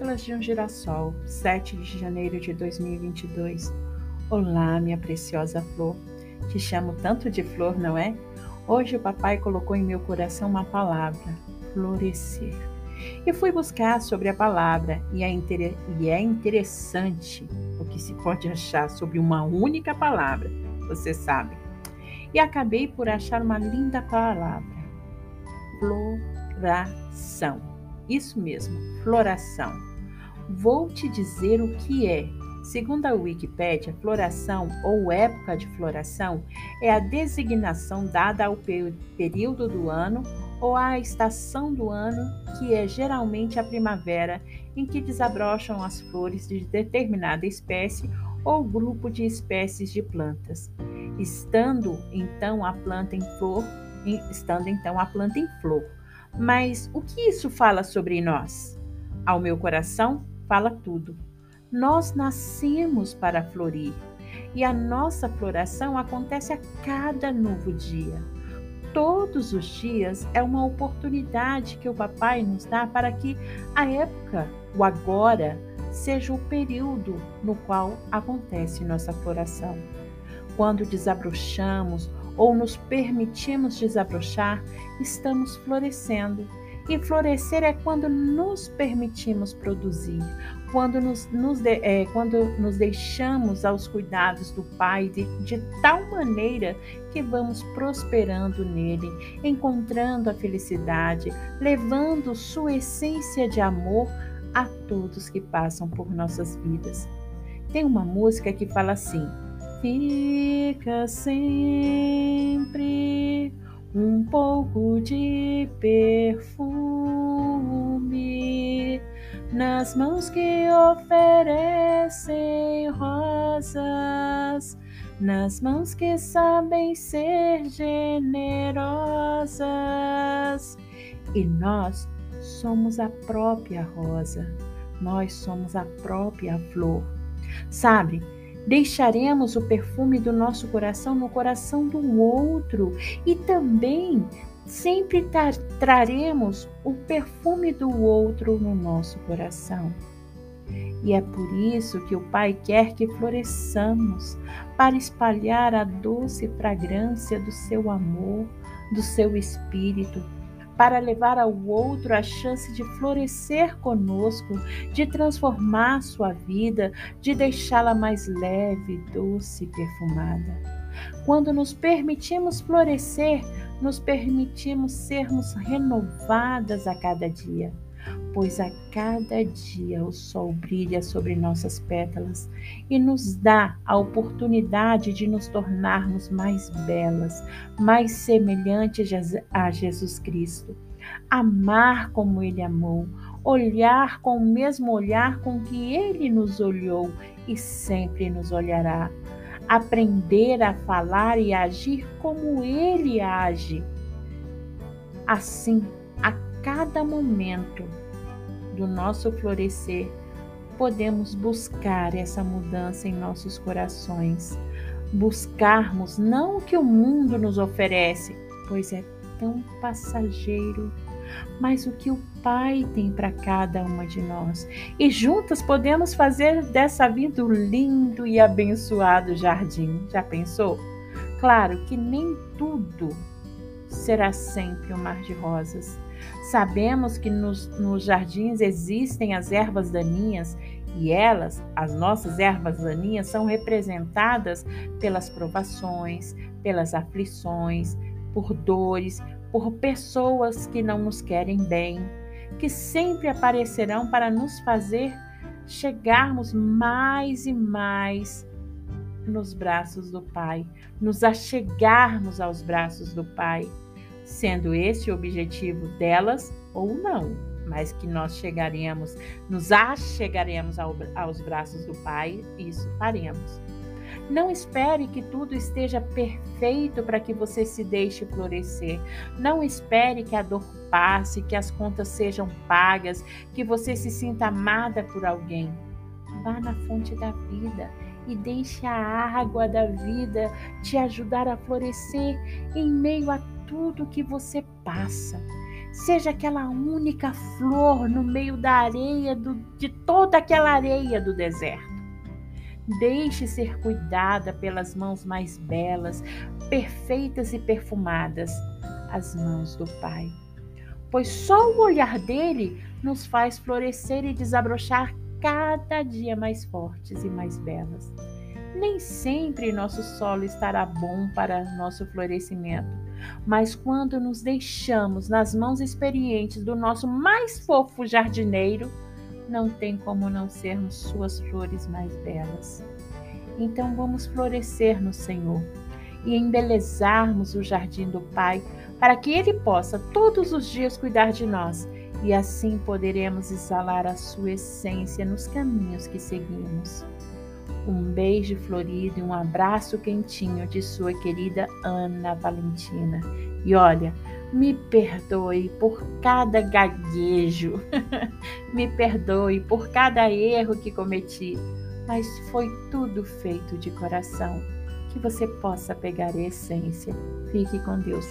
Pétalas de um Girassol, 7 de janeiro de 2022. Olá, minha preciosa flor. Te chamo tanto de flor, não é? Hoje o papai colocou em meu coração uma palavra: florescer. E fui buscar sobre a palavra, e é, e é interessante o que se pode achar sobre uma única palavra, você sabe. E acabei por achar uma linda palavra: floração. Isso mesmo, floração. Vou te dizer o que é. Segundo a Wikipédia, floração ou época de floração é a designação dada ao período do ano ou à estação do ano, que é geralmente a primavera, em que desabrocham as flores de determinada espécie ou grupo de espécies de plantas. Estando então a planta em flor, estando então a planta em flor. Mas o que isso fala sobre nós? Ao meu coração, fala tudo. Nós nascemos para florir e a nossa floração acontece a cada novo dia. Todos os dias é uma oportunidade que o papai nos dá para que a época, o agora, seja o período no qual acontece nossa floração. Quando desabrochamos ou nos permitimos desabrochar, estamos florescendo. E florescer é quando nos permitimos produzir, quando nos, nos de, é, quando nos deixamos aos cuidados do Pai de, de tal maneira que vamos prosperando nele, encontrando a felicidade, levando sua essência de amor a todos que passam por nossas vidas. Tem uma música que fala assim: fica sempre um pouco de perfume nas mãos que oferecem rosas, nas mãos que sabem ser generosas. E nós somos a própria rosa, nós somos a própria flor. Sabe? Deixaremos o perfume do nosso coração no coração do outro e também sempre tra traremos o perfume do outro no nosso coração. E é por isso que o Pai quer que floresçamos para espalhar a doce fragrância do seu amor, do seu espírito, para levar ao outro a chance de florescer conosco, de transformar sua vida, de deixá-la mais leve, doce e perfumada. Quando nos permitimos florescer, nos permitimos sermos renovadas a cada dia pois a cada dia o sol brilha sobre nossas pétalas e nos dá a oportunidade de nos tornarmos mais belas, mais semelhantes a Jesus Cristo. Amar como Ele amou, olhar com o mesmo olhar com que Ele nos olhou e sempre nos olhará. Aprender a falar e agir como Ele age. Assim, a cada momento do nosso florescer, podemos buscar essa mudança em nossos corações. Buscarmos não o que o mundo nos oferece, pois é tão passageiro, mas o que o Pai tem para cada uma de nós. E juntas podemos fazer dessa vida um lindo e abençoado jardim. Já pensou? Claro que nem tudo será sempre um mar de rosas. Sabemos que nos, nos jardins existem as ervas daninhas e elas, as nossas ervas daninhas, são representadas pelas provações, pelas aflições, por dores, por pessoas que não nos querem bem, que sempre aparecerão para nos fazer chegarmos mais e mais nos braços do Pai, nos achegarmos aos braços do Pai sendo esse o objetivo delas ou não, mas que nós chegaremos, nos achegaremos ao, aos braços do Pai, isso faremos. Não espere que tudo esteja perfeito para que você se deixe florescer. Não espere que a dor passe, que as contas sejam pagas, que você se sinta amada por alguém. Vá na fonte da vida e deixe a água da vida te ajudar a florescer em meio a tudo que você passa. seja aquela única flor no meio da areia, do, de toda aquela areia do deserto. Deixe ser cuidada pelas mãos mais belas, perfeitas e perfumadas, as mãos do Pai. Pois só o olhar dele nos faz florescer e desabrochar cada dia mais fortes e mais belas. Nem sempre nosso solo estará bom para nosso florescimento, mas quando nos deixamos nas mãos experientes do nosso mais fofo jardineiro, não tem como não sermos suas flores mais belas. Então vamos florescer no Senhor e embelezarmos o jardim do Pai, para que Ele possa todos os dias cuidar de nós e assim poderemos exalar a sua essência nos caminhos que seguimos. Um beijo florido e um abraço quentinho de sua querida Ana Valentina. E olha, me perdoe por cada gaguejo, me perdoe por cada erro que cometi, mas foi tudo feito de coração. Que você possa pegar a essência. Fique com Deus.